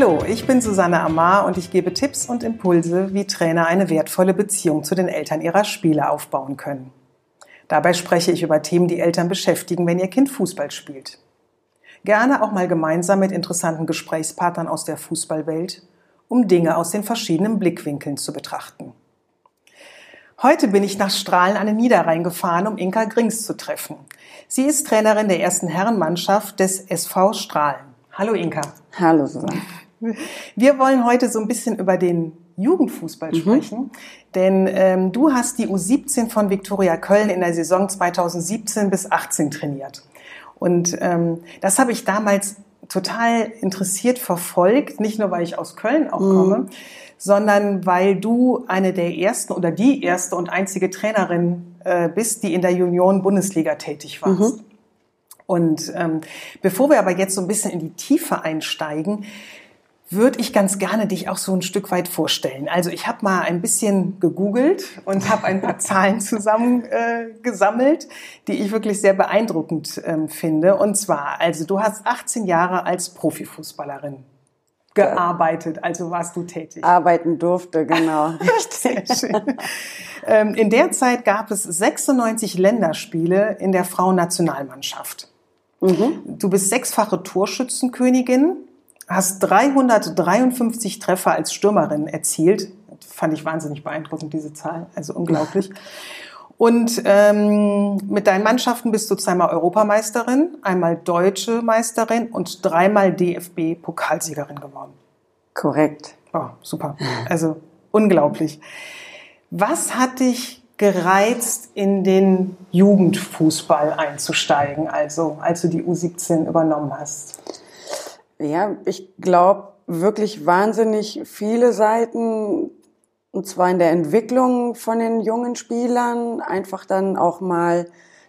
Hallo, ich bin Susanne Amar und ich gebe Tipps und Impulse, wie Trainer eine wertvolle Beziehung zu den Eltern ihrer Spieler aufbauen können. Dabei spreche ich über Themen, die Eltern beschäftigen, wenn ihr Kind Fußball spielt. Gerne auch mal gemeinsam mit interessanten Gesprächspartnern aus der Fußballwelt, um Dinge aus den verschiedenen Blickwinkeln zu betrachten. Heute bin ich nach Strahlen an den Niederrhein gefahren, um Inka Grings zu treffen. Sie ist Trainerin der ersten Herrenmannschaft des SV Strahlen. Hallo Inka. Hallo Susanne. Wir wollen heute so ein bisschen über den Jugendfußball mhm. sprechen, denn ähm, du hast die U17 von Viktoria Köln in der Saison 2017 bis 18 trainiert. Und ähm, das habe ich damals total interessiert verfolgt, nicht nur weil ich aus Köln auch mhm. komme, sondern weil du eine der ersten oder die erste und einzige Trainerin äh, bist, die in der Union Bundesliga tätig warst. Mhm. Und ähm, bevor wir aber jetzt so ein bisschen in die Tiefe einsteigen, würde ich ganz gerne dich auch so ein Stück weit vorstellen. Also ich habe mal ein bisschen gegoogelt und habe ein paar Zahlen zusammengesammelt, äh, die ich wirklich sehr beeindruckend ähm, finde. Und zwar, also du hast 18 Jahre als Profifußballerin gearbeitet, also warst du tätig. Arbeiten durfte, genau. Sehr schön. Ähm, in der Zeit gab es 96 Länderspiele in der Frauennationalmannschaft. Mhm. Du bist sechsfache Torschützenkönigin, hast 353 Treffer als Stürmerin erzielt. Fand ich wahnsinnig beeindruckend, diese Zahl. Also unglaublich. Und ähm, mit deinen Mannschaften bist du zweimal Europameisterin, einmal deutsche Meisterin und dreimal DFB-Pokalsiegerin geworden. Korrekt. Oh, super. Also unglaublich. Was hat dich gereizt, in den Jugendfußball einzusteigen, also als du die U17 übernommen hast? Ja, ich glaube wirklich wahnsinnig viele Seiten, und zwar in der Entwicklung von den jungen Spielern, einfach dann auch mal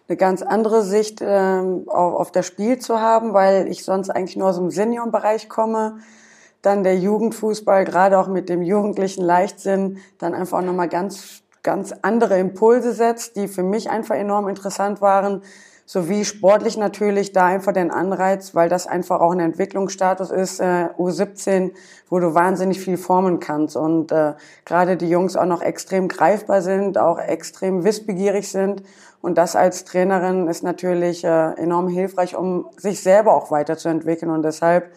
eine ganz andere Sicht ähm, auf, das Spiel zu haben, weil ich sonst eigentlich nur aus dem Seniorenbereich komme. Dann der Jugendfußball, gerade auch mit dem jugendlichen Leichtsinn, dann einfach auch nochmal ganz, ganz andere Impulse setzt, die für mich einfach enorm interessant waren sowie sportlich natürlich da einfach den Anreiz, weil das einfach auch ein Entwicklungsstatus ist, äh, U17, wo du wahnsinnig viel formen kannst. Und äh, gerade die Jungs auch noch extrem greifbar sind, auch extrem wissbegierig sind. Und das als Trainerin ist natürlich äh, enorm hilfreich, um sich selber auch weiterzuentwickeln. Und deshalb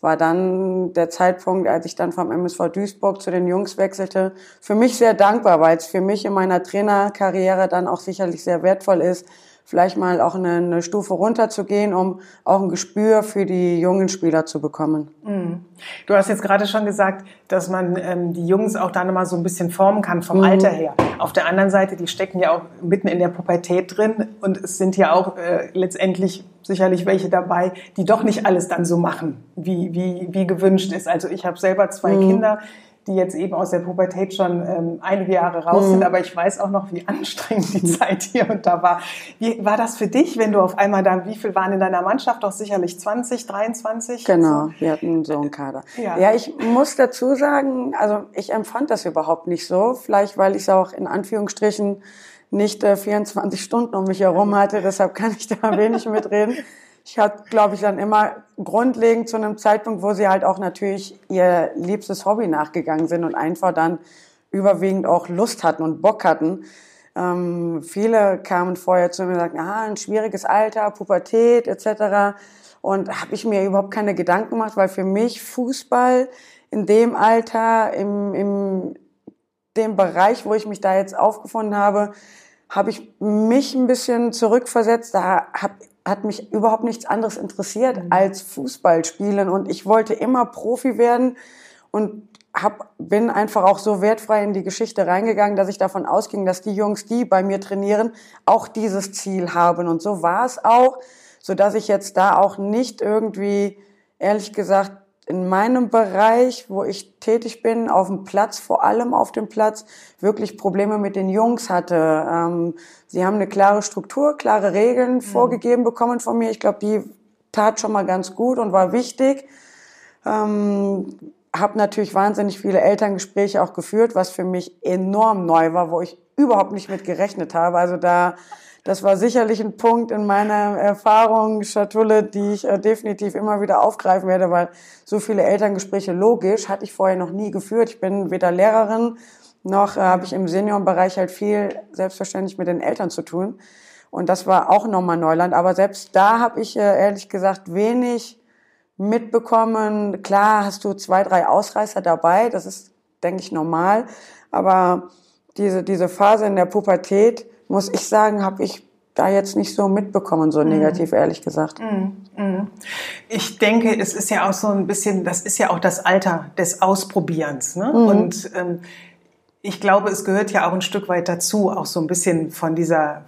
war dann der Zeitpunkt, als ich dann vom MSV Duisburg zu den Jungs wechselte, für mich sehr dankbar, weil es für mich in meiner Trainerkarriere dann auch sicherlich sehr wertvoll ist, vielleicht mal auch eine, eine Stufe runterzugehen, um auch ein Gespür für die jungen Spieler zu bekommen. Mhm. Du hast jetzt gerade schon gesagt, dass man ähm, die Jungs auch da nochmal so ein bisschen formen kann vom mhm. Alter her. Auf der anderen Seite, die stecken ja auch mitten in der Pubertät drin und es sind ja auch äh, letztendlich sicherlich welche dabei, die doch nicht alles dann so machen, wie, wie, wie gewünscht ist. Also ich habe selber zwei mhm. Kinder die jetzt eben aus der Pubertät schon ähm, einige Jahre raus mhm. sind, aber ich weiß auch noch, wie anstrengend die Zeit hier und da war. Wie war das für dich, wenn du auf einmal da, wie viel waren in deiner Mannschaft? Doch sicherlich 20, 23? Genau, so? wir hatten so einen Kader. Ja. ja, ich muss dazu sagen, also ich empfand das überhaupt nicht so, vielleicht weil ich es auch in Anführungsstrichen nicht äh, 24 Stunden um mich herum hatte, deshalb kann ich da wenig mitreden ich hatte, glaube ich, dann immer grundlegend zu einem Zeitpunkt, wo sie halt auch natürlich ihr liebstes Hobby nachgegangen sind und einfach dann überwiegend auch Lust hatten und Bock hatten. Ähm, viele kamen vorher zu mir und sagten, ah, ein schwieriges Alter, Pubertät etc. Und habe ich mir überhaupt keine Gedanken gemacht, weil für mich Fußball in dem Alter, im, im dem Bereich, wo ich mich da jetzt aufgefunden habe, habe ich mich ein bisschen zurückversetzt. Da habe hat mich überhaupt nichts anderes interessiert mhm. als Fußball spielen und ich wollte immer Profi werden und hab, bin einfach auch so wertfrei in die Geschichte reingegangen, dass ich davon ausging, dass die Jungs, die bei mir trainieren, auch dieses Ziel haben und so war es auch, so dass ich jetzt da auch nicht irgendwie ehrlich gesagt in meinem Bereich, wo ich tätig bin, auf dem Platz, vor allem auf dem Platz, wirklich Probleme mit den Jungs hatte. Ähm, sie haben eine klare Struktur, klare Regeln mhm. vorgegeben bekommen von mir. Ich glaube, die tat schon mal ganz gut und war wichtig. Ähm, habe natürlich wahnsinnig viele Elterngespräche auch geführt, was für mich enorm neu war, wo ich überhaupt nicht mit gerechnet habe. Also da das war sicherlich ein Punkt in meiner Erfahrung, Schatulle, die ich äh, definitiv immer wieder aufgreifen werde, weil so viele Elterngespräche logisch hatte ich vorher noch nie geführt. Ich bin weder Lehrerin noch äh, habe ich im Seniorenbereich halt viel selbstverständlich mit den Eltern zu tun. Und das war auch nochmal Neuland. Aber selbst da habe ich äh, ehrlich gesagt wenig mitbekommen. Klar hast du zwei, drei Ausreißer dabei. Das ist, denke ich, normal. Aber diese, diese Phase in der Pubertät, muss ich sagen, habe ich da jetzt nicht so mitbekommen, so mhm. negativ, mhm. ehrlich gesagt. Mhm. Mhm. Ich denke, es ist ja auch so ein bisschen, das ist ja auch das Alter des Ausprobierens. Ne? Mhm. Und ähm, ich glaube, es gehört ja auch ein Stück weit dazu, auch so ein bisschen von dieser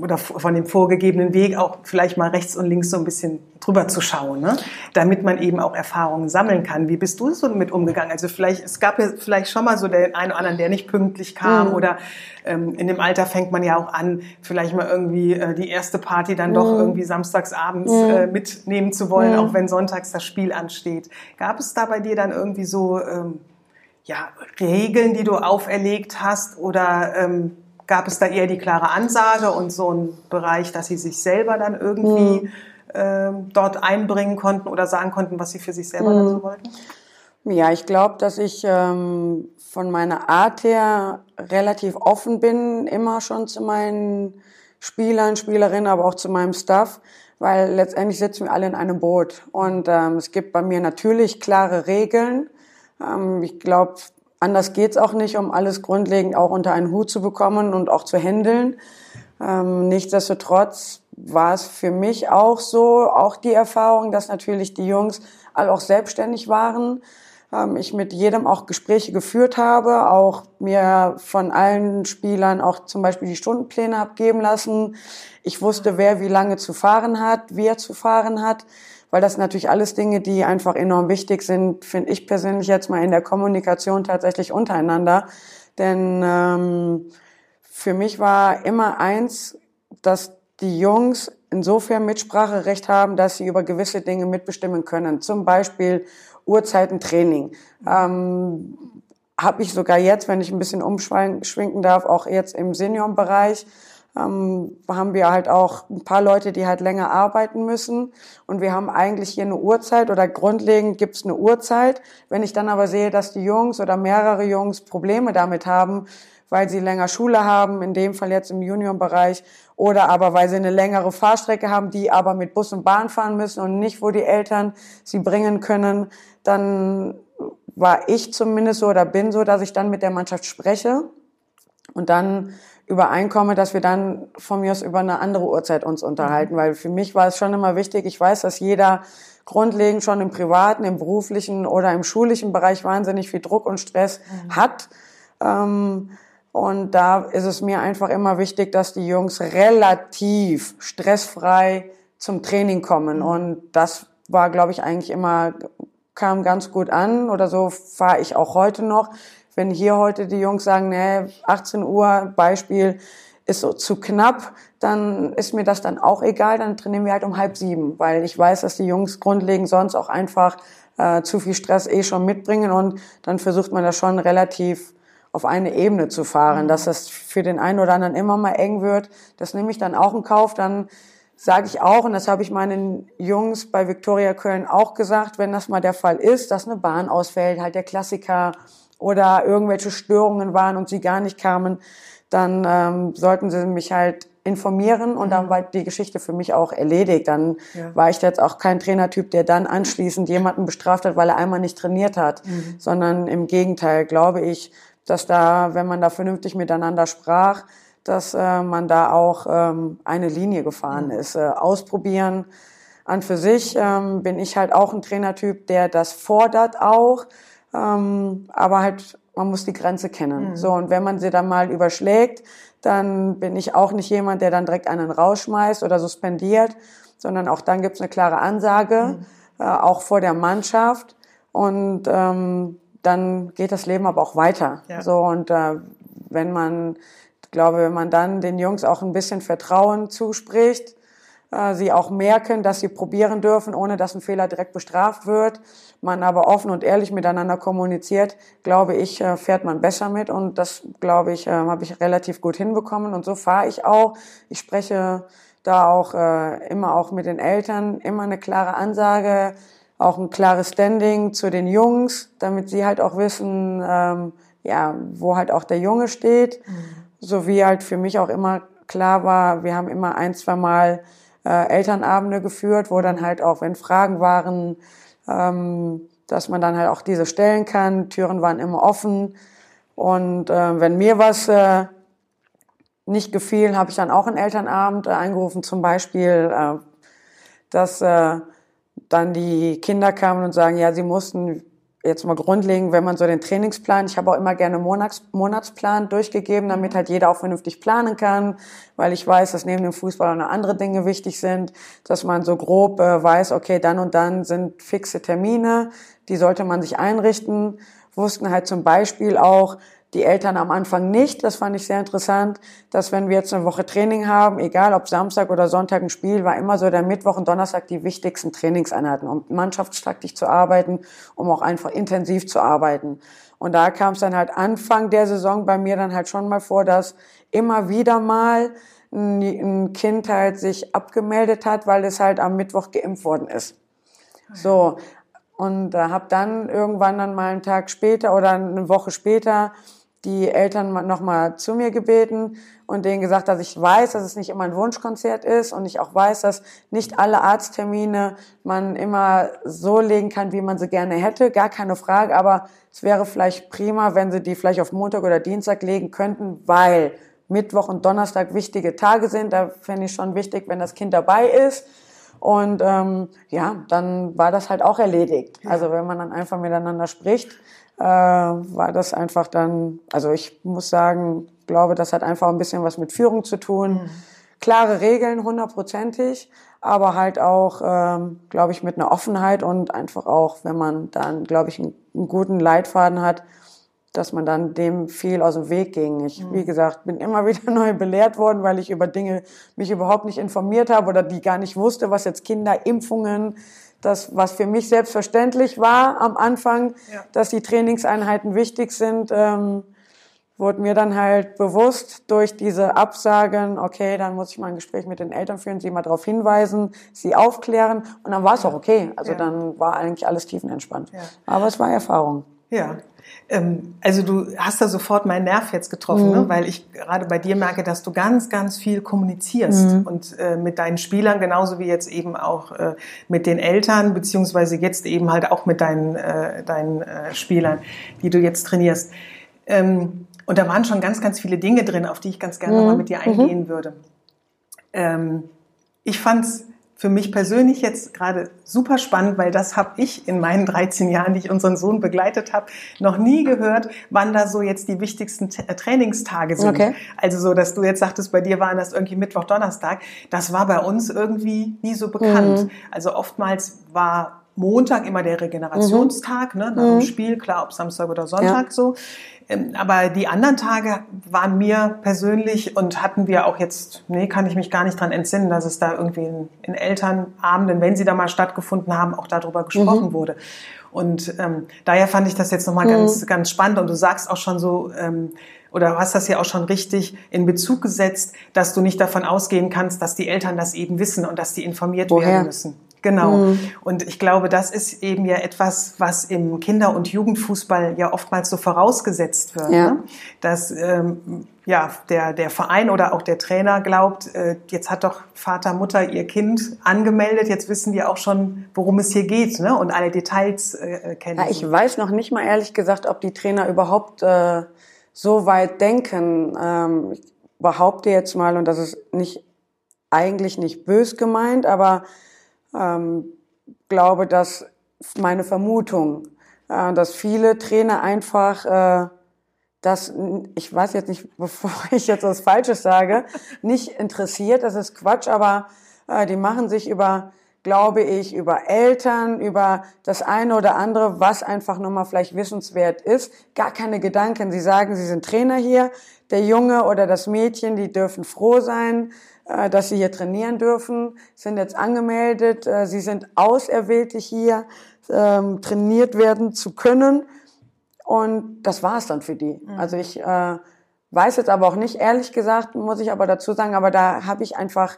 oder von dem vorgegebenen Weg auch vielleicht mal rechts und links so ein bisschen drüber zu schauen, ne? damit man eben auch Erfahrungen sammeln kann. Wie bist du so mit umgegangen? Also vielleicht, es gab ja vielleicht schon mal so den einen oder anderen, der nicht pünktlich kam mhm. oder ähm, in dem Alter fängt man ja auch an, vielleicht mal irgendwie äh, die erste Party dann mhm. doch irgendwie samstags abends mhm. äh, mitnehmen zu wollen, mhm. auch wenn sonntags das Spiel ansteht. Gab es da bei dir dann irgendwie so ähm, ja, Regeln, die du auferlegt hast oder ähm, gab es da eher die klare Ansage und so einen Bereich, dass sie sich selber dann irgendwie mhm. ähm, dort einbringen konnten oder sagen konnten, was sie für sich selber mhm. dann so wollten? Ja, ich glaube, dass ich ähm, von meiner Art her relativ offen bin, immer schon zu meinen Spielern, Spielerinnen, aber auch zu meinem Staff, weil letztendlich sitzen wir alle in einem Boot. Und ähm, es gibt bei mir natürlich klare Regeln, ähm, ich glaube, anders geht's auch nicht, um alles grundlegend auch unter einen Hut zu bekommen und auch zu handeln. Ähm, nichtsdestotrotz war es für mich auch so, auch die Erfahrung, dass natürlich die Jungs alle auch selbstständig waren. Ähm, ich mit jedem auch Gespräche geführt habe, auch mir von allen Spielern auch zum Beispiel die Stundenpläne abgeben lassen. Ich wusste, wer wie lange zu fahren hat, wie er zu fahren hat weil das natürlich alles Dinge, die einfach enorm wichtig sind, finde ich persönlich jetzt mal in der Kommunikation tatsächlich untereinander. Denn ähm, für mich war immer eins, dass die Jungs insofern Mitspracherecht haben, dass sie über gewisse Dinge mitbestimmen können. Zum Beispiel Uhrzeitentraining. Ähm, Habe ich sogar jetzt, wenn ich ein bisschen umschwenken darf, auch jetzt im Seniorenbereich ähm, haben wir halt auch ein paar Leute, die halt länger arbeiten müssen. Und wir haben eigentlich hier eine Uhrzeit oder grundlegend gibt es eine Uhrzeit. Wenn ich dann aber sehe, dass die Jungs oder mehrere Jungs Probleme damit haben, weil sie länger Schule haben, in dem Fall jetzt im Juniorenbereich, oder aber weil sie eine längere Fahrstrecke haben, die aber mit Bus und Bahn fahren müssen und nicht, wo die Eltern sie bringen können, dann war ich zumindest so oder bin so, dass ich dann mit der Mannschaft spreche und dann übereinkomme, dass wir dann von mir aus über eine andere Uhrzeit uns unterhalten, mhm. weil für mich war es schon immer wichtig, ich weiß, dass jeder grundlegend schon im privaten, im beruflichen oder im schulischen Bereich wahnsinnig viel Druck und Stress mhm. hat. Ähm, und da ist es mir einfach immer wichtig, dass die Jungs relativ stressfrei zum Training kommen. Mhm. Und das war, glaube ich, eigentlich immer, kam ganz gut an oder so fahre ich auch heute noch. Wenn hier heute die Jungs sagen, nee, 18 Uhr Beispiel ist so zu knapp, dann ist mir das dann auch egal, dann trainieren wir halt um halb sieben, weil ich weiß, dass die Jungs grundlegend sonst auch einfach äh, zu viel Stress eh schon mitbringen und dann versucht man das schon relativ auf eine Ebene zu fahren, mhm. dass das für den einen oder anderen immer mal eng wird. Das nehme ich dann auch in Kauf. Dann sage ich auch, und das habe ich meinen Jungs bei Viktoria Köln auch gesagt, wenn das mal der Fall ist, dass eine Bahn ausfällt, halt der Klassiker, oder irgendwelche Störungen waren und sie gar nicht kamen, dann ähm, sollten sie mich halt informieren und dann mhm. war die Geschichte für mich auch erledigt. Dann ja. war ich jetzt auch kein Trainertyp, der dann anschließend jemanden bestraft hat, weil er einmal nicht trainiert hat, mhm. sondern im Gegenteil glaube ich, dass da, wenn man da vernünftig miteinander sprach, dass äh, man da auch ähm, eine Linie gefahren mhm. ist. Äh, ausprobieren an für sich ähm, bin ich halt auch ein Trainertyp, der das fordert auch. Ähm, aber halt, man muss die Grenze kennen. Mhm. So, und wenn man sie dann mal überschlägt, dann bin ich auch nicht jemand, der dann direkt einen rausschmeißt oder suspendiert, sondern auch dann gibt's eine klare Ansage, mhm. äh, auch vor der Mannschaft. Und ähm, dann geht das Leben aber auch weiter. Ja. So und äh, wenn man, glaube, wenn man dann den Jungs auch ein bisschen Vertrauen zuspricht, äh, sie auch merken, dass sie probieren dürfen, ohne dass ein Fehler direkt bestraft wird, man aber offen und ehrlich miteinander kommuniziert, glaube ich, äh, fährt man besser mit. Und das, glaube ich, äh, habe ich relativ gut hinbekommen. Und so fahre ich auch. Ich spreche da auch immer auch mit den Eltern, immer eine klare Ansage, auch ein klares Standing zu den Jungs, damit sie halt auch wissen, ähm, ja, wo halt auch der Junge steht, mhm. so wie halt für mich auch immer klar war, wir haben immer ein, zwei Mal äh, Elternabende geführt, wo dann halt auch, wenn Fragen waren, ähm, dass man dann halt auch diese stellen kann. Türen waren immer offen. Und äh, wenn mir was äh, nicht gefiel, habe ich dann auch einen Elternabend äh, eingerufen, zum Beispiel, äh, dass äh, dann die Kinder kamen und sagen, ja, sie mussten jetzt mal grundlegend, wenn man so den Trainingsplan, ich habe auch immer gerne Monats, Monatsplan durchgegeben, damit halt jeder auch vernünftig planen kann, weil ich weiß, dass neben dem Fußball auch noch andere Dinge wichtig sind, dass man so grob äh, weiß, okay, dann und dann sind fixe Termine, die sollte man sich einrichten, wussten halt zum Beispiel auch, die Eltern am Anfang nicht. Das fand ich sehr interessant, dass wenn wir jetzt eine Woche Training haben, egal ob Samstag oder Sonntag ein Spiel, war immer so der Mittwoch und Donnerstag die wichtigsten Trainingseinheiten, um mannschaftstaktisch zu arbeiten, um auch einfach intensiv zu arbeiten. Und da kam es dann halt Anfang der Saison bei mir dann halt schon mal vor, dass immer wieder mal ein Kind halt sich abgemeldet hat, weil es halt am Mittwoch geimpft worden ist. So, und äh, habe dann irgendwann dann mal einen Tag später oder eine Woche später die Eltern nochmal zu mir gebeten und denen gesagt, dass ich weiß, dass es nicht immer ein Wunschkonzert ist und ich auch weiß, dass nicht alle Arzttermine man immer so legen kann, wie man sie gerne hätte, gar keine Frage, aber es wäre vielleicht prima, wenn sie die vielleicht auf Montag oder Dienstag legen könnten, weil Mittwoch und Donnerstag wichtige Tage sind. Da fände ich schon wichtig, wenn das Kind dabei ist. Und ähm, ja, dann war das halt auch erledigt. Also wenn man dann einfach miteinander spricht, äh, war das einfach dann, also ich muss sagen, glaube, das hat einfach ein bisschen was mit Führung zu tun. Mhm. Klare Regeln, hundertprozentig, aber halt auch, ähm, glaube ich, mit einer Offenheit und einfach auch, wenn man dann, glaube ich, einen, einen guten Leitfaden hat, dass man dann dem viel aus dem Weg ging. Ich, mhm. wie gesagt, bin immer wieder neu belehrt worden, weil ich über Dinge mich überhaupt nicht informiert habe oder die gar nicht wusste, was jetzt Kinderimpfungen das, was für mich selbstverständlich war am Anfang, ja. dass die Trainingseinheiten wichtig sind, ähm, wurde mir dann halt bewusst durch diese Absagen, okay, dann muss ich mal ein Gespräch mit den Eltern führen, sie mal darauf hinweisen, sie aufklären und dann war es auch okay. Also ja. dann war eigentlich alles tiefenentspannt. Ja. Aber es war Erfahrung. Ja. Ähm, also du hast da sofort meinen Nerv jetzt getroffen, ne? mhm. ne? weil ich gerade bei dir merke, dass du ganz, ganz viel kommunizierst mhm. und äh, mit deinen Spielern genauso wie jetzt eben auch äh, mit den Eltern beziehungsweise jetzt eben halt auch mit deinen, äh, deinen äh, Spielern, die du jetzt trainierst. Ähm, und da waren schon ganz, ganz viele Dinge drin, auf die ich ganz gerne mhm. mal mit dir eingehen mhm. würde. Ähm, ich fand's für mich persönlich jetzt gerade super spannend, weil das habe ich in meinen 13 Jahren, die ich unseren Sohn begleitet habe, noch nie gehört, wann da so jetzt die wichtigsten äh, Trainingstage sind. Okay. Also so, dass du jetzt sagtest, bei dir waren das irgendwie Mittwoch, Donnerstag. Das war bei uns irgendwie nie so bekannt. Mhm. Also oftmals war Montag immer der Regenerationstag, mhm. ne, nach dem mhm. Spiel, klar, ob Samstag oder Sonntag ja. so. Ähm, aber die anderen Tage waren mir persönlich und hatten wir auch jetzt, nee, kann ich mich gar nicht dran entsinnen, dass es da irgendwie in, in Elternabenden, wenn sie da mal stattgefunden haben, auch darüber gesprochen mhm. wurde. Und ähm, daher fand ich das jetzt nochmal mhm. ganz, ganz spannend. Und du sagst auch schon so, ähm, oder hast das ja auch schon richtig in Bezug gesetzt, dass du nicht davon ausgehen kannst, dass die Eltern das eben wissen und dass die informiert Woher? werden müssen. Genau. Mhm. Und ich glaube, das ist eben ja etwas, was im Kinder- und Jugendfußball ja oftmals so vorausgesetzt wird. Ja. Ne? Dass ähm, ja, der, der Verein oder auch der Trainer glaubt, äh, jetzt hat doch Vater, Mutter ihr Kind angemeldet, jetzt wissen die auch schon, worum es hier geht ne? und alle Details äh, kennen. Ja, ich weiß noch nicht mal ehrlich gesagt, ob die Trainer überhaupt äh, so weit denken. Ähm, ich behaupte jetzt mal, und das ist nicht eigentlich nicht bös gemeint, aber ähm, glaube, dass meine Vermutung, äh, dass viele Trainer einfach äh, das, ich weiß jetzt nicht, bevor ich jetzt was Falsches sage, nicht interessiert. Das ist Quatsch, aber äh, die machen sich über glaube ich, über Eltern, über das eine oder andere, was einfach nochmal vielleicht wissenswert ist. Gar keine Gedanken. Sie sagen, Sie sind Trainer hier. Der Junge oder das Mädchen, die dürfen froh sein, dass sie hier trainieren dürfen, sind jetzt angemeldet. Äh, sie sind auserwählte hier, ähm, trainiert werden zu können. Und das war es dann für die. Mhm. Also ich äh, weiß jetzt aber auch nicht, ehrlich gesagt, muss ich aber dazu sagen, aber da habe ich einfach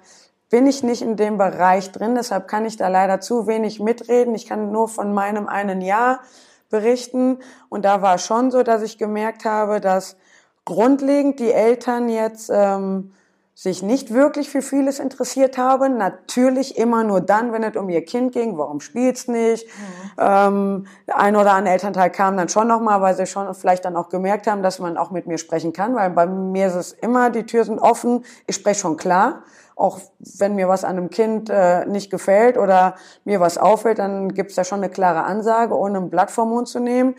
bin ich nicht in dem Bereich drin, deshalb kann ich da leider zu wenig mitreden. Ich kann nur von meinem einen Jahr berichten. Und da war schon so, dass ich gemerkt habe, dass grundlegend die Eltern jetzt ähm, sich nicht wirklich für vieles interessiert haben. Natürlich immer nur dann, wenn es um ihr Kind ging. Warum spielt's nicht? Mhm. Ähm, ein oder andere Elternteil kam dann schon nochmal, weil sie schon vielleicht dann auch gemerkt haben, dass man auch mit mir sprechen kann. Weil bei mir ist es immer, die Türen sind offen. Ich spreche schon klar auch wenn mir was an einem Kind äh, nicht gefällt oder mir was auffällt, dann gibt's da schon eine klare Ansage, ohne ein Blatt vom Mund zu nehmen.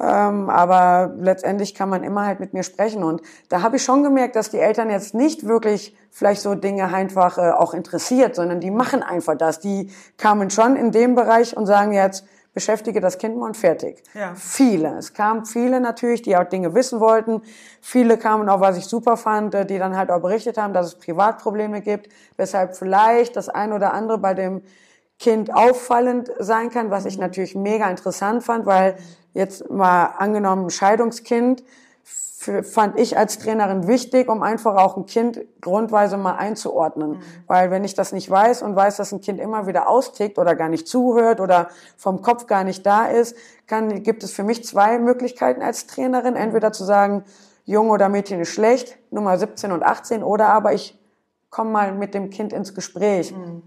Ähm, aber letztendlich kann man immer halt mit mir sprechen. Und da habe ich schon gemerkt, dass die Eltern jetzt nicht wirklich vielleicht so Dinge einfach äh, auch interessiert, sondern die machen einfach das. Die kamen schon in dem Bereich und sagen jetzt, beschäftige das Kind mal und fertig. Ja. Viele. Es kamen viele natürlich, die auch Dinge wissen wollten. Viele kamen auch, was ich super fand, äh, die dann halt auch berichtet haben, dass es Privatprobleme gibt, weshalb vielleicht das ein oder andere bei dem Kind auffallend sein kann, was ich natürlich mega interessant fand, weil jetzt mal angenommen Scheidungskind, fand ich als Trainerin wichtig, um einfach auch ein Kind grundweise mal einzuordnen. Mhm. Weil wenn ich das nicht weiß und weiß, dass ein Kind immer wieder austickt oder gar nicht zuhört oder vom Kopf gar nicht da ist, kann, gibt es für mich zwei Möglichkeiten als Trainerin. Entweder zu sagen, Junge oder Mädchen ist schlecht, Nummer 17 und 18, oder aber ich komme mal mit dem Kind ins Gespräch. Mhm.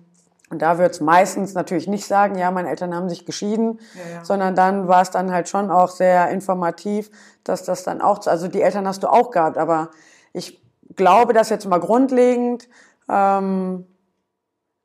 Und da wird's meistens natürlich nicht sagen, ja, meine Eltern haben sich geschieden, ja, ja. sondern dann war es dann halt schon auch sehr informativ, dass das dann auch, also die Eltern hast du auch gehabt, aber ich glaube, dass jetzt mal grundlegend ähm,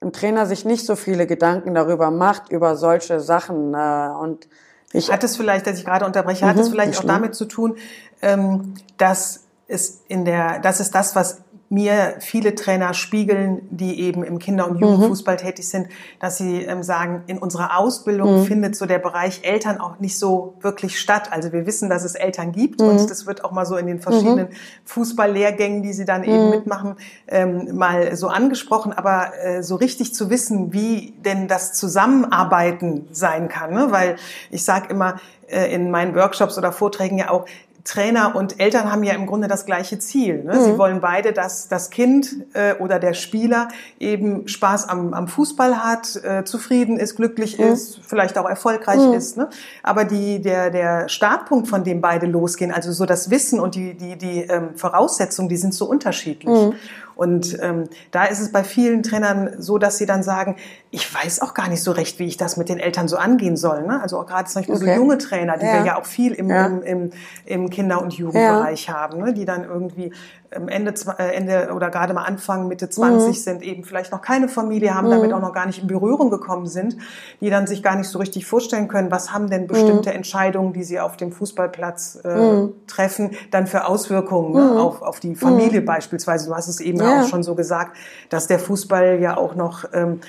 ein Trainer sich nicht so viele Gedanken darüber macht, über solche Sachen. Äh, und ich hat es vielleicht, dass ich gerade unterbreche, hat es mhm, vielleicht auch damit zu tun, ähm, dass es in der, das ist das, was mir viele Trainer spiegeln, die eben im Kinder- und Jugendfußball mhm. tätig sind, dass sie ähm, sagen, in unserer Ausbildung mhm. findet so der Bereich Eltern auch nicht so wirklich statt. Also wir wissen, dass es Eltern gibt mhm. und das wird auch mal so in den verschiedenen mhm. Fußballlehrgängen, die sie dann eben mhm. mitmachen, ähm, mal so angesprochen. Aber äh, so richtig zu wissen, wie denn das Zusammenarbeiten sein kann, ne? weil ich sage immer, äh, in meinen Workshops oder Vorträgen ja auch, Trainer und Eltern haben ja im Grunde das gleiche Ziel. Ne? Mhm. Sie wollen beide, dass das Kind äh, oder der Spieler eben Spaß am, am Fußball hat, äh, zufrieden ist, glücklich mhm. ist, vielleicht auch erfolgreich mhm. ist. Ne? Aber die, der, der Startpunkt, von dem beide losgehen, also so das Wissen und die, die, die ähm, Voraussetzungen, die sind so unterschiedlich. Und ähm, da ist es bei vielen Trainern so, dass sie dann sagen, ich weiß auch gar nicht so recht, wie ich das mit den Eltern so angehen soll. Ne? Also auch gerade zum Beispiel okay. so junge Trainer, die ja. wir ja auch viel im, ja. im, im, im Kinder- und Jugendbereich ja. haben, ne? die dann irgendwie Ende, äh, Ende oder gerade mal Anfang, Mitte 20 mhm. sind, eben vielleicht noch keine Familie haben, mhm. damit auch noch gar nicht in Berührung gekommen sind, die dann sich gar nicht so richtig vorstellen können, was haben denn bestimmte mhm. Entscheidungen, die sie auf dem Fußballplatz äh, mhm. treffen, dann für Auswirkungen ne, mhm. auf, auf die Familie mhm. beispielsweise. Du hast es eben ja. auch schon so gesagt, dass der Fußball ja auch noch ähm,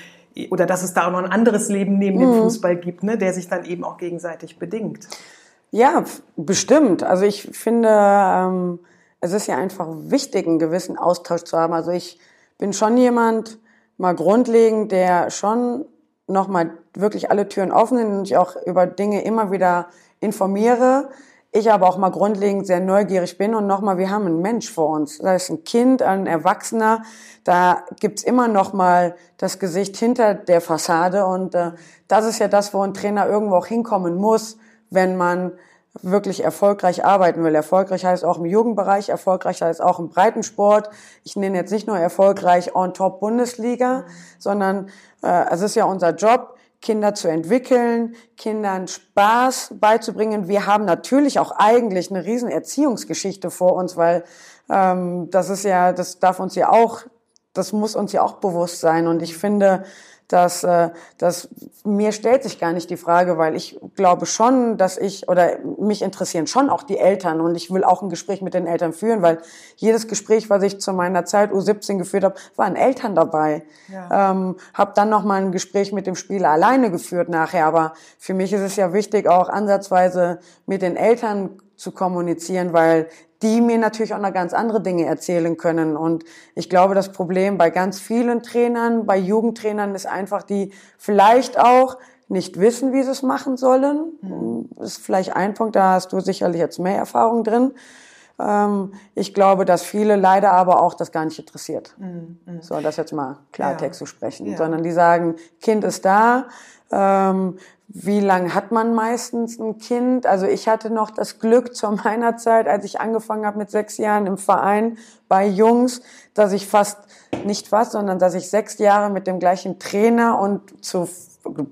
oder dass es da auch noch ein anderes Leben neben dem Fußball gibt, ne, der sich dann eben auch gegenseitig bedingt. Ja, bestimmt. Also ich finde, ähm, es ist ja einfach wichtig, einen gewissen Austausch zu haben. Also ich bin schon jemand, mal grundlegend, der schon nochmal wirklich alle Türen offen sind und ich auch über Dinge immer wieder informiere. Ich aber auch mal grundlegend sehr neugierig bin und nochmal, wir haben einen Mensch vor uns. Da ist ein Kind, ein Erwachsener. Da gibt's immer noch mal das Gesicht hinter der Fassade und äh, das ist ja das, wo ein Trainer irgendwo auch hinkommen muss, wenn man wirklich erfolgreich arbeiten will. Erfolgreich heißt auch im Jugendbereich, erfolgreich heißt auch im Breitensport. Ich nenne jetzt nicht nur erfolgreich on top Bundesliga, sondern äh, es ist ja unser Job, Kinder zu entwickeln, Kindern Spaß beizubringen. Wir haben natürlich auch eigentlich eine riesen Erziehungsgeschichte vor uns, weil ähm, das ist ja, das darf uns ja auch, das muss uns ja auch bewusst sein. Und ich finde, dass, äh, dass mir stellt sich gar nicht die Frage, weil ich glaube schon, dass ich oder mich interessieren schon auch die Eltern und ich will auch ein Gespräch mit den Eltern führen, weil jedes Gespräch, was ich zu meiner Zeit U17 geführt habe, waren Eltern dabei. Ja. Ähm, habe dann noch mal ein Gespräch mit dem Spieler alleine geführt nachher, aber für mich ist es ja wichtig, auch ansatzweise mit den Eltern zu kommunizieren, weil die mir natürlich auch noch ganz andere Dinge erzählen können. Und ich glaube, das Problem bei ganz vielen Trainern, bei Jugendtrainern ist einfach, die vielleicht auch nicht wissen, wie sie es machen sollen. Mhm. Das ist vielleicht ein Punkt, da hast du sicherlich jetzt mehr Erfahrung drin. Ähm, ich glaube, dass viele leider aber auch das gar nicht interessiert. Mhm. So, das jetzt mal Klartext ja. zu sprechen. Ja. Sondern die sagen, Kind ist da, ähm, wie lang hat man meistens ein Kind? Also ich hatte noch das Glück zu meiner Zeit, als ich angefangen habe mit sechs Jahren im Verein bei Jungs, dass ich fast, nicht fast, sondern dass ich sechs Jahre mit dem gleichen Trainer und zu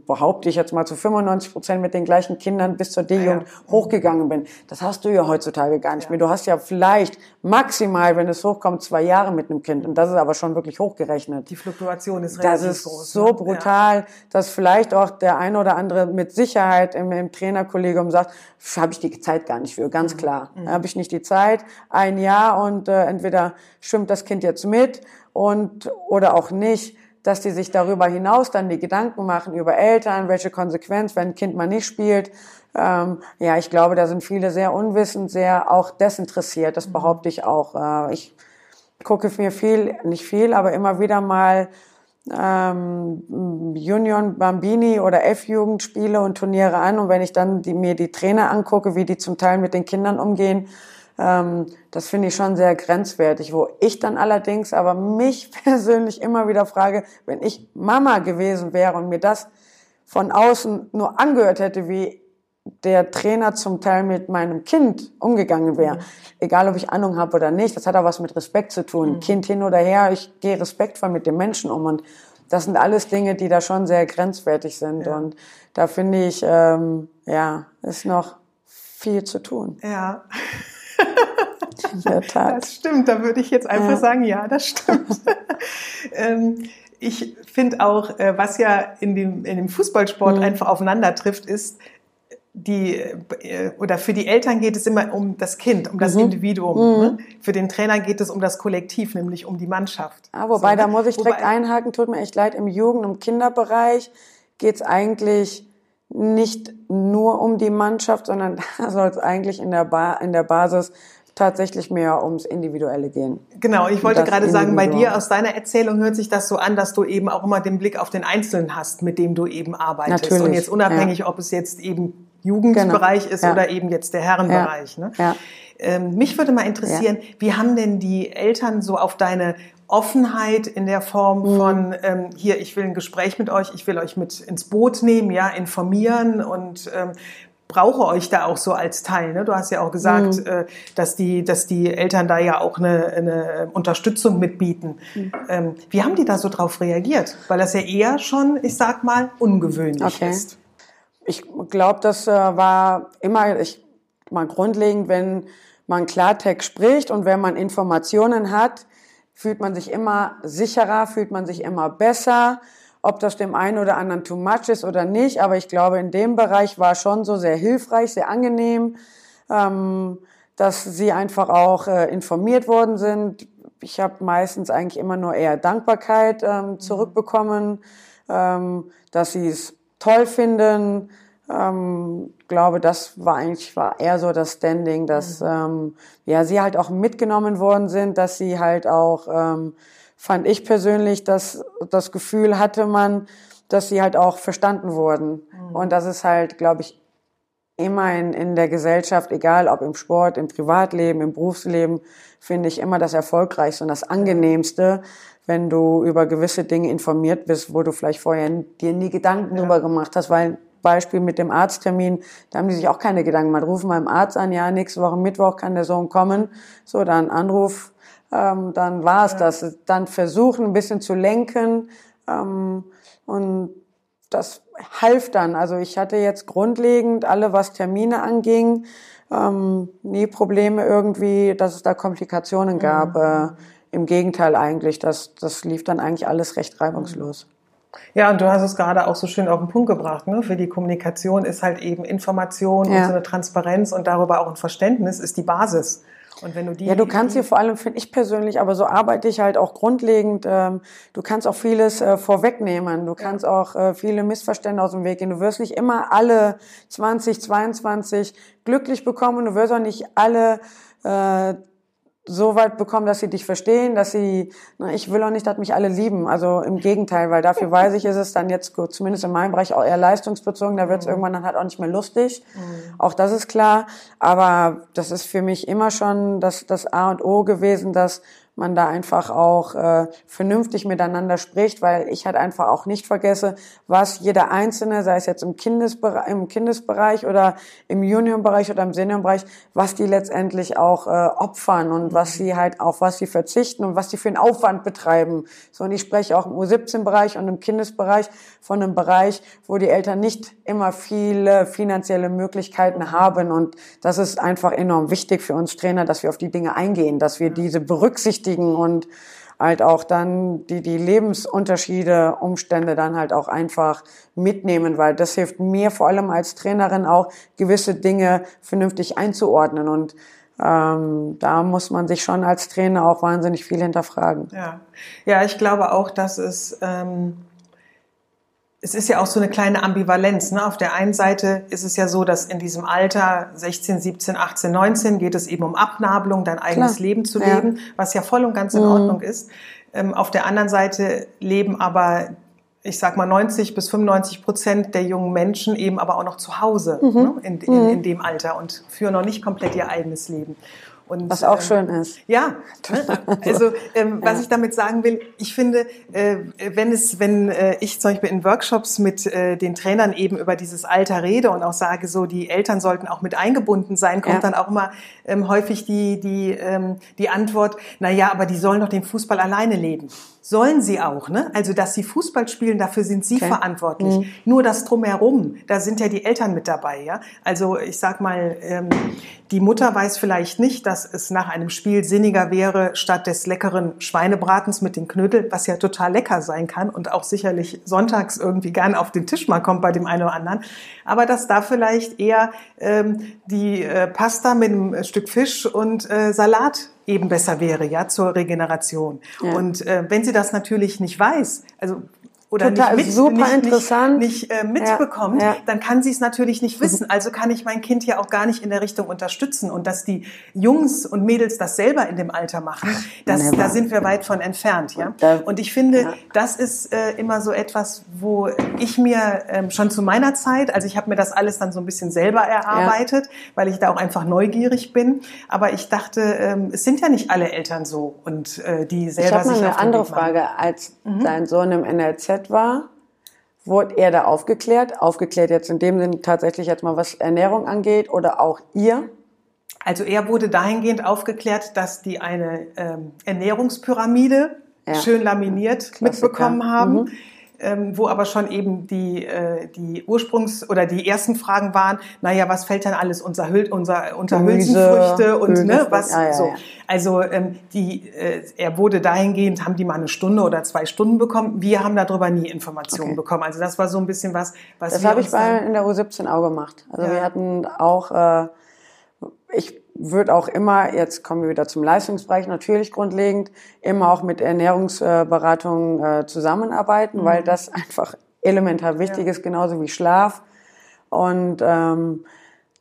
behaupte ich jetzt mal zu 95 Prozent mit den gleichen Kindern bis zur D-Jugend ja. hochgegangen bin. Das hast du ja heutzutage gar nicht ja. mehr. Du hast ja vielleicht maximal, wenn es hochkommt, zwei Jahre mit einem Kind. Und das ist aber schon wirklich hochgerechnet. Die Fluktuation ist relativ Das ist groß, so ne? brutal, ja. dass vielleicht auch der ein oder andere mit Sicherheit im, im Trainerkollegium sagt, habe ich die Zeit gar nicht für, ganz mhm. klar. Mhm. Habe ich nicht die Zeit, ein Jahr und äh, entweder schwimmt das Kind jetzt mit und oder auch nicht dass die sich darüber hinaus dann die Gedanken machen über Eltern, welche Konsequenz, wenn ein Kind mal nicht spielt. Ähm, ja, ich glaube, da sind viele sehr unwissend, sehr auch desinteressiert. Das behaupte ich auch. Äh, ich gucke mir viel, nicht viel, aber immer wieder mal ähm, Union Bambini oder F-Jugendspiele und Turniere an. Und wenn ich dann die, mir die Trainer angucke, wie die zum Teil mit den Kindern umgehen, ähm, das finde ich schon sehr grenzwertig, wo ich dann allerdings aber mich persönlich immer wieder frage, wenn ich Mama gewesen wäre und mir das von außen nur angehört hätte, wie der Trainer zum Teil mit meinem Kind umgegangen wäre. Mhm. Egal, ob ich Ahnung habe oder nicht, das hat auch was mit Respekt zu tun. Mhm. Kind hin oder her, ich gehe respektvoll mit dem Menschen um. Und das sind alles Dinge, die da schon sehr grenzwertig sind. Ja. Und da finde ich, ähm, ja, ist noch viel zu tun. Ja. In der Tat. Das stimmt, da würde ich jetzt einfach ja. sagen, ja, das stimmt. ähm, ich finde auch, äh, was ja in dem, in dem Fußballsport mhm. einfach aufeinander trifft, ist, die äh, oder für die Eltern geht es immer um das Kind, um das mhm. Individuum. Mhm. Ne? Für den Trainer geht es um das Kollektiv, nämlich um die Mannschaft. Ah, wobei, so, da muss ich direkt wobei, einhaken, tut mir echt leid, im Jugend- und Kinderbereich geht es eigentlich nicht nur um die Mannschaft, sondern da soll es eigentlich in der, ba in der Basis tatsächlich mehr ums Individuelle gehen. Genau, ich wollte gerade sagen, bei dir aus deiner Erzählung hört sich das so an, dass du eben auch immer den Blick auf den Einzelnen hast, mit dem du eben arbeitest. Natürlich, Und jetzt unabhängig, ja. ob es jetzt eben Jugendbereich genau. ist ja. oder eben jetzt der Herrenbereich. Ja. Ne? Ja. Ähm, mich würde mal interessieren, wie haben denn die Eltern so auf deine Offenheit in der Form mhm. von ähm, hier, ich will ein Gespräch mit euch, ich will euch mit ins Boot nehmen, ja, informieren und ähm, brauche euch da auch so als Teil. Ne? Du hast ja auch gesagt, mhm. äh, dass die, dass die Eltern da ja auch eine, eine Unterstützung mitbieten. Mhm. Ähm, wie haben die da so drauf reagiert? Weil das ja eher schon, ich sag mal, ungewöhnlich okay. ist. Ich glaube, das äh, war immer, ich mal grundlegend, wenn man Klartext spricht und wenn man Informationen hat, fühlt man sich immer sicherer, fühlt man sich immer besser. Ob das dem einen oder anderen too much ist oder nicht, aber ich glaube, in dem Bereich war schon so sehr hilfreich, sehr angenehm, ähm, dass sie einfach auch äh, informiert worden sind. Ich habe meistens eigentlich immer nur eher Dankbarkeit ähm, mhm. zurückbekommen, ähm, dass sie es toll finden, ähm, glaube, das war eigentlich war eher so das Standing, dass mhm. ähm, ja sie halt auch mitgenommen worden sind, dass sie halt auch ähm, fand ich persönlich, dass das Gefühl hatte man, dass sie halt auch verstanden wurden mhm. und das ist halt, glaube ich, immer in, in der Gesellschaft, egal ob im Sport, im Privatleben, im Berufsleben, finde ich immer das Erfolgreichste und das angenehmste, wenn du über gewisse Dinge informiert bist, wo du vielleicht vorher dir nie Gedanken ja. drüber gemacht hast, weil Beispiel mit dem Arzttermin, da haben die sich auch keine Gedanken gemacht. Rufen beim Arzt an, ja, nächste Woche Mittwoch kann der Sohn kommen. So, dann Anruf, ähm, dann war es ja. das. Dann versuchen, ein bisschen zu lenken. Ähm, und das half dann. Also ich hatte jetzt grundlegend alle, was Termine anging, ähm, nie Probleme irgendwie, dass es da Komplikationen gab. Mhm. Äh, Im Gegenteil eigentlich, das, das lief dann eigentlich alles recht reibungslos. Ja, und du hast es gerade auch so schön auf den Punkt gebracht. Ne? Für die Kommunikation ist halt eben Information ja. und so eine Transparenz und darüber auch ein Verständnis ist die Basis. Und wenn du die, ja, du kannst hier vor allem, finde ich persönlich, aber so arbeite ich halt auch grundlegend. Ähm, du kannst auch vieles äh, vorwegnehmen. Du kannst ja. auch äh, viele Missverständnisse aus dem Weg gehen. Du wirst nicht immer alle 2022 glücklich bekommen. Du wirst auch nicht alle äh, so weit bekommen, dass sie dich verstehen, dass sie, na, ich will auch nicht, dass mich alle lieben. Also im Gegenteil, weil dafür weiß ich, ist es dann jetzt, zumindest in meinem Bereich, auch eher leistungsbezogen. Da wird es mhm. irgendwann dann halt auch nicht mehr lustig. Mhm. Auch das ist klar. Aber das ist für mich immer schon das, das A und O gewesen, dass man da einfach auch äh, vernünftig miteinander spricht, weil ich halt einfach auch nicht vergesse, was jeder Einzelne, sei es jetzt im, Kindesbereich, im Kindesbereich oder im Juniorbereich oder im Seniorbereich, was die letztendlich auch äh, opfern und was sie halt auf was sie verzichten und was sie für einen Aufwand betreiben. So und ich spreche auch im U17-Bereich und im Kindesbereich von einem Bereich, wo die Eltern nicht immer viele finanzielle Möglichkeiten haben und das ist einfach enorm wichtig für uns Trainer, dass wir auf die Dinge eingehen, dass wir diese berücksichtigen berücksichtigen und halt auch dann die, die Lebensunterschiede, Umstände dann halt auch einfach mitnehmen, weil das hilft mir vor allem als Trainerin auch, gewisse Dinge vernünftig einzuordnen und ähm, da muss man sich schon als Trainer auch wahnsinnig viel hinterfragen. Ja, ja ich glaube auch, dass es ähm es ist ja auch so eine kleine Ambivalenz. Ne? Auf der einen Seite ist es ja so, dass in diesem Alter 16, 17, 18, 19 geht es eben um Abnabelung, dein eigenes Klar. Leben zu leben, ja. was ja voll und ganz in mhm. Ordnung ist. Ähm, auf der anderen Seite leben aber ich sag mal 90 bis 95 Prozent der jungen Menschen eben aber auch noch zu Hause mhm. ne? in, in, mhm. in, dem Alter und führen noch nicht komplett ihr eigenes Leben. Und, was auch ähm, schön ist. Ja, also ähm, was ich damit sagen will, ich finde, äh, wenn es, wenn äh, ich zum Beispiel in Workshops mit äh, den Trainern eben über dieses Alter rede und auch sage, so die Eltern sollten auch mit eingebunden sein, kommt ja. dann auch immer ähm, häufig die die ähm, die Antwort: Na ja, aber die sollen doch den Fußball alleine leben. Sollen sie auch, ne? Also, dass sie Fußball spielen, dafür sind sie okay. verantwortlich. Mhm. Nur das drumherum, da sind ja die Eltern mit dabei, ja? Also, ich sag mal, ähm, die Mutter weiß vielleicht nicht, dass es nach einem Spiel sinniger wäre, statt des leckeren Schweinebratens mit dem Knödel, was ja total lecker sein kann und auch sicherlich sonntags irgendwie gern auf den Tisch mal kommt bei dem einen oder anderen, aber dass da vielleicht eher ähm, die äh, Pasta mit einem Stück Fisch und äh, Salat eben besser wäre, ja, zur Regeneration. Ja. Und äh, wenn sie das natürlich nicht weiß, also oder Total, nicht, mit, super nicht, interessant. nicht, nicht äh, mitbekommt, ja, ja. dann kann sie es natürlich nicht wissen. Also kann ich mein Kind ja auch gar nicht in der Richtung unterstützen. Und dass die Jungs und Mädels das selber in dem Alter machen, das, da sind wir weit von entfernt. Ja? Und ich finde, ja. das ist äh, immer so etwas, wo ich mir ähm, schon zu meiner Zeit, also ich habe mir das alles dann so ein bisschen selber erarbeitet, weil ich da auch einfach neugierig bin. Aber ich dachte, ähm, es sind ja nicht alle Eltern so und äh, die selber ich sich mal eine andere Frage, als mhm. dein Sohn im NLZ war, wurde er da aufgeklärt? Aufgeklärt jetzt in dem Sinne tatsächlich jetzt mal, was Ernährung angeht oder auch ihr? Also er wurde dahingehend aufgeklärt, dass die eine ähm, Ernährungspyramide ja. schön laminiert Klassiker. mitbekommen haben. Mhm ähm, wo aber schon eben die, äh, die Ursprungs- oder die ersten Fragen waren, naja, was fällt dann alles unter, Hül unser, unter Hülsenfrüchte und ne, was ah, ja, so. Ja. Also ähm, die, äh, er wurde dahingehend, haben die mal eine Stunde oder zwei Stunden bekommen. Wir haben darüber nie Informationen okay. bekommen. Also das war so ein bisschen was, was Das habe ich bei in der U17 auch gemacht. Also ja. wir hatten auch, äh, ich wird auch immer, jetzt kommen wir wieder zum Leistungsbereich, natürlich grundlegend, immer auch mit Ernährungsberatungen äh, zusammenarbeiten, mhm. weil das einfach elementar wichtig ja. ist, genauso wie Schlaf. Und ähm,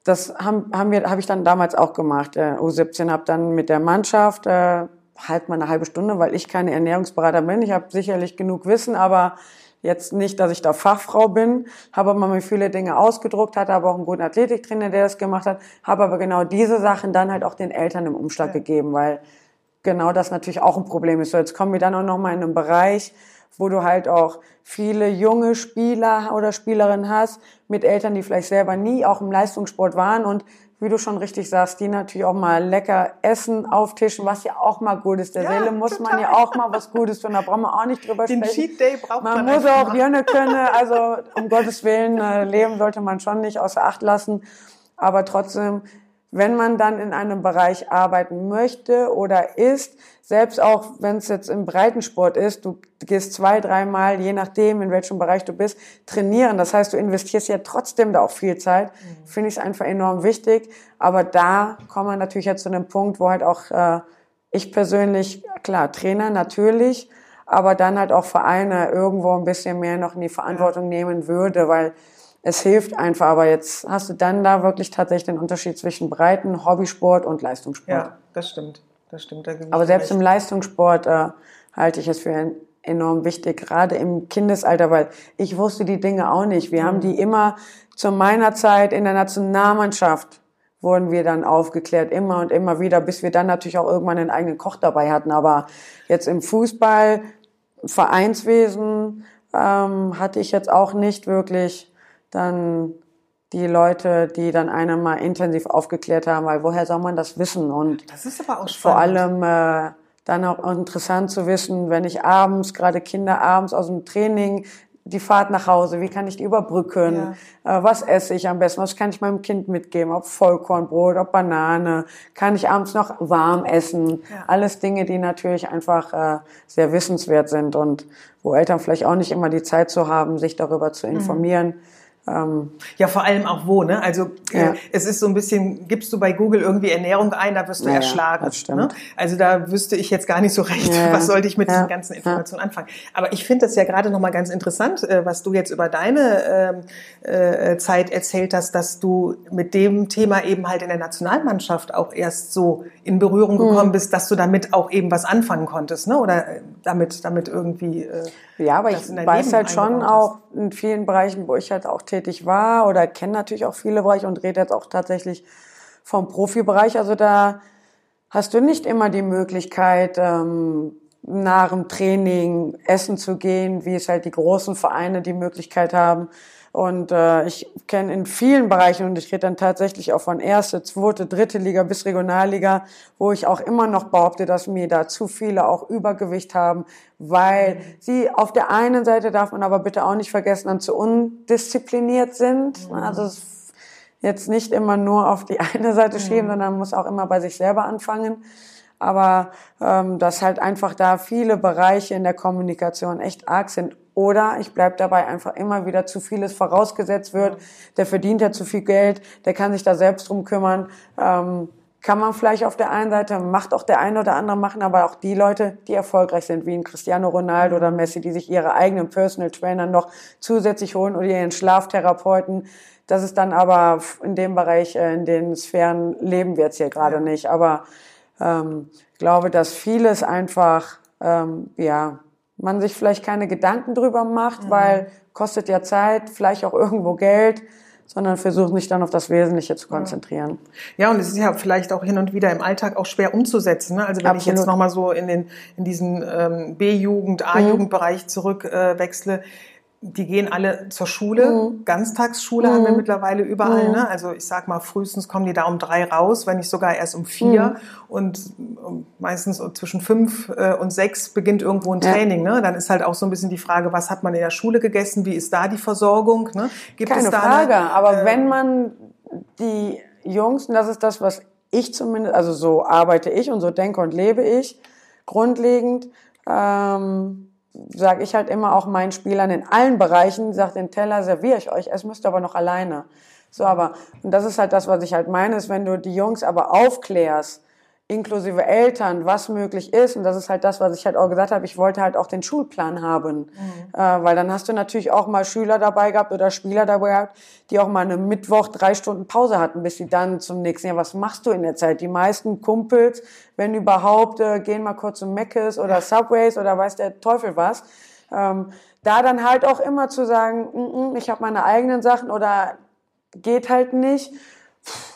das haben, haben wir, habe ich dann damals auch gemacht. Äh, U17 habe dann mit der Mannschaft äh, halt mal eine halbe Stunde, weil ich keine Ernährungsberater bin. Ich habe sicherlich genug Wissen, aber Jetzt nicht, dass ich da Fachfrau bin, habe aber mir viele Dinge ausgedruckt, hatte aber auch einen guten Athletiktrainer, der das gemacht hat, habe aber genau diese Sachen dann halt auch den Eltern im Umschlag ja. gegeben, weil genau das natürlich auch ein Problem ist. So, jetzt kommen wir dann auch nochmal in einen Bereich, wo du halt auch viele junge Spieler oder Spielerinnen hast mit Eltern, die vielleicht selber nie auch im Leistungssport waren und wie du schon richtig sagst, die natürlich auch mal lecker essen auftischen, was ja auch mal gut ist. Der ja, Seele muss total. man ja auch mal was Gutes tun, da brauchen wir auch nicht drüber Den sprechen. Cheat Day braucht man, man muss auch gerne können, also um Gottes Willen, äh, Leben sollte man schon nicht außer Acht lassen, aber trotzdem wenn man dann in einem Bereich arbeiten möchte oder ist, selbst auch wenn es jetzt im Breitensport ist, du gehst zwei, dreimal, je nachdem, in welchem Bereich du bist, trainieren. Das heißt, du investierst ja trotzdem da auch viel Zeit. Mhm. Finde ich es einfach enorm wichtig. Aber da kommen wir natürlich jetzt zu einem Punkt, wo halt auch äh, ich persönlich, klar, Trainer natürlich, aber dann halt auch Vereine irgendwo ein bisschen mehr noch in die Verantwortung nehmen würde, weil es hilft einfach. Aber jetzt hast du dann da wirklich tatsächlich den Unterschied zwischen Breiten, Hobbysport und Leistungssport. Ja, das stimmt. Das stimmt. Da aber selbst im Leistungssport äh, halte ich es für enorm wichtig, gerade im Kindesalter, weil ich wusste die Dinge auch nicht. Wir mhm. haben die immer zu meiner Zeit in der Nationalmannschaft wurden wir dann aufgeklärt, immer und immer wieder, bis wir dann natürlich auch irgendwann einen eigenen Koch dabei hatten. Aber jetzt im Fußball, Vereinswesen ähm, hatte ich jetzt auch nicht wirklich dann die Leute, die dann einen mal intensiv aufgeklärt haben, weil woher soll man das wissen? Und das ist aber auch spannend. vor allem äh, dann auch interessant zu wissen, wenn ich abends, gerade Kinder abends aus dem Training, die Fahrt nach Hause, wie kann ich die überbrücken, ja. äh, was esse ich am besten, was kann ich meinem Kind mitgeben, ob Vollkornbrot, ob Banane, kann ich abends noch warm essen, ja. alles Dinge, die natürlich einfach äh, sehr wissenswert sind und wo Eltern vielleicht auch nicht immer die Zeit zu haben, sich darüber zu mhm. informieren. Mhm ähm, ja, vor allem auch wo, ne? Also äh, ja. es ist so ein bisschen, gibst du bei Google irgendwie Ernährung ein, da wirst du ja, erschlagen. Das stimmt. Ne? Also da wüsste ich jetzt gar nicht so recht, ja. was sollte ich mit diesen ganzen Informationen anfangen. Aber ich finde das ja gerade nochmal ganz interessant, äh, was du jetzt über deine äh, äh, Zeit erzählt hast, dass du mit dem Thema eben halt in der Nationalmannschaft auch erst so in Berührung gekommen mhm. bist, dass du damit auch eben was anfangen konntest, ne? Oder äh, damit, damit irgendwie. Ja, aber ich weiß halt schon auch in vielen Bereichen, wo ich halt auch tätig war oder kenne natürlich auch viele Bereiche und rede jetzt auch tatsächlich vom Profibereich. Also da hast du nicht immer die Möglichkeit, ähm, nach dem Training essen zu gehen, wie es halt die großen Vereine die Möglichkeit haben. Und äh, ich kenne in vielen Bereichen, und ich rede dann tatsächlich auch von erste, zweite, dritte Liga bis Regionalliga, wo ich auch immer noch behaupte, dass mir da zu viele auch Übergewicht haben, weil sie auf der einen Seite darf man aber bitte auch nicht vergessen, dann zu undiszipliniert sind. Also jetzt nicht immer nur auf die eine Seite schieben, sondern man muss auch immer bei sich selber anfangen. Aber ähm, dass halt einfach da viele Bereiche in der Kommunikation echt arg sind oder ich bleib dabei einfach immer wieder zu vieles vorausgesetzt wird. Der verdient ja zu viel Geld, der kann sich da selbst drum kümmern. Ähm, kann man vielleicht auf der einen Seite, macht auch der eine oder andere machen, aber auch die Leute, die erfolgreich sind, wie ein Cristiano Ronaldo oder Messi, die sich ihre eigenen Personal Trainer noch zusätzlich holen oder ihren Schlaftherapeuten. Das ist dann aber in dem Bereich, äh, in den Sphären leben wir jetzt hier gerade ja. nicht. Aber ähm, glaube, dass vieles einfach, ähm, ja, man sich vielleicht keine Gedanken drüber macht, mhm. weil kostet ja Zeit, vielleicht auch irgendwo Geld, sondern versucht sich dann auf das Wesentliche zu konzentrieren. Ja, und es ist ja vielleicht auch hin und wieder im Alltag auch schwer umzusetzen. Ne? Also wenn Absolut. ich jetzt nochmal so in, den, in diesen ähm, B-Jugend, A-Jugendbereich mhm. zurückwechsle, äh, die gehen alle zur Schule. Mhm. Ganztagsschule mhm. haben wir mhm. mittlerweile überall. Mhm. Ne? Also ich sag mal, frühestens kommen die da um drei raus, wenn nicht sogar erst um vier. Mhm. Und meistens zwischen fünf äh, und sechs beginnt irgendwo ein Training. Ja. Ne? Dann ist halt auch so ein bisschen die Frage, was hat man in der Schule gegessen? Wie ist da die Versorgung? Ne? Gibt Keine es da Frage, eine, aber äh, wenn man die Jungs, und das ist das, was ich zumindest, also so arbeite ich und so denke und lebe ich, grundlegend, ähm, sage ich halt immer auch meinen Spielern in allen Bereichen, sagt den Teller serviere ich euch, es müsst aber noch alleine. So, aber, und das ist halt das, was ich halt meine, ist, wenn du die Jungs aber aufklärst, inklusive Eltern, was möglich ist. Und das ist halt das, was ich halt auch gesagt habe. Ich wollte halt auch den Schulplan haben. Mhm. Äh, weil dann hast du natürlich auch mal Schüler dabei gehabt oder Spieler dabei gehabt, die auch mal eine Mittwoch drei Stunden Pause hatten, bis sie dann zum nächsten Jahr, was machst du in der Zeit? Die meisten Kumpels, wenn überhaupt, äh, gehen mal kurz zum Meckes oder Subways oder weiß der Teufel was. Ähm, da dann halt auch immer zu sagen, mm -mm, ich habe meine eigenen Sachen oder geht halt nicht.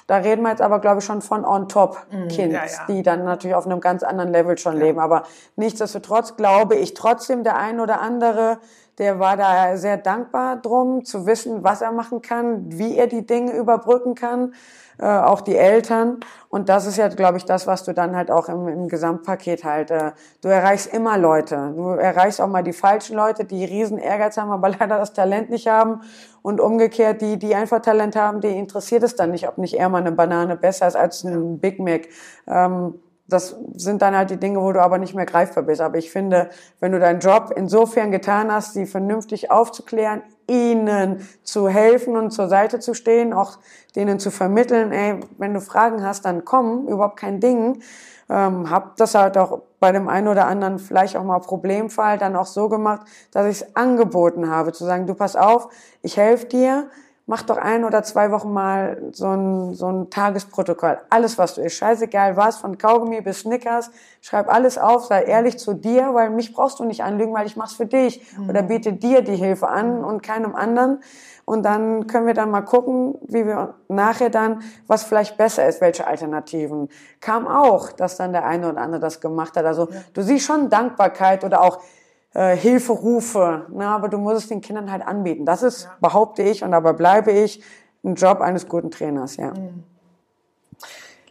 Da reden wir jetzt aber, glaube ich, schon von On-Top-Kids, mm, ja, ja. die dann natürlich auf einem ganz anderen Level schon ja. leben. Aber nichtsdestotrotz glaube ich trotzdem, der ein oder andere, der war da sehr dankbar drum, zu wissen, was er machen kann, wie er die Dinge überbrücken kann, äh, auch die Eltern. Und das ist ja, glaube ich, das, was du dann halt auch im, im Gesamtpaket halt, äh, du erreichst immer Leute. Du erreichst auch mal die falschen Leute, die riesen Ehrgeiz haben, aber leider das Talent nicht haben. Und umgekehrt, die, die einfach Talent haben, die interessiert es dann nicht, ob nicht eher mal eine Banane besser ist als ein Big Mac. Ähm, das sind dann halt die Dinge, wo du aber nicht mehr greifbar bist. Aber ich finde, wenn du deinen Job insofern getan hast, sie vernünftig aufzuklären, ihnen zu helfen und zur Seite zu stehen, auch denen zu vermitteln, ey, wenn du Fragen hast, dann komm, überhaupt kein Ding. Ähm, hab das halt auch bei dem einen oder anderen vielleicht auch mal Problemfall dann auch so gemacht, dass ich es angeboten habe, zu sagen, du pass auf, ich helfe dir, mach doch ein oder zwei Wochen mal so ein, so ein Tagesprotokoll. Alles, was du ist, scheißegal was, von Kaugummi bis Snickers, schreib alles auf, sei ehrlich zu dir, weil mich brauchst du nicht anlügen, weil ich mach's für dich. Mhm. Oder biete dir die Hilfe an und keinem anderen. Und dann können wir dann mal gucken, wie wir nachher dann, was vielleicht besser ist, welche Alternativen. Kam auch, dass dann der eine oder andere das gemacht hat. Also ja. du siehst schon Dankbarkeit oder auch äh, Hilferufe, ne, aber du musst es den Kindern halt anbieten. Das ist, ja. behaupte ich, und dabei bleibe ich, ein Job eines guten Trainers, ja. Mhm.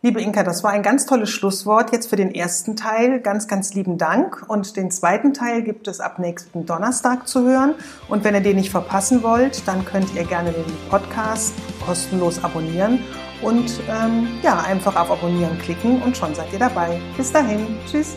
Liebe Inka, das war ein ganz tolles Schlusswort jetzt für den ersten Teil. Ganz, ganz lieben Dank. Und den zweiten Teil gibt es ab nächsten Donnerstag zu hören. Und wenn ihr den nicht verpassen wollt, dann könnt ihr gerne den Podcast kostenlos abonnieren und ähm, ja, einfach auf Abonnieren klicken und schon seid ihr dabei. Bis dahin. Tschüss.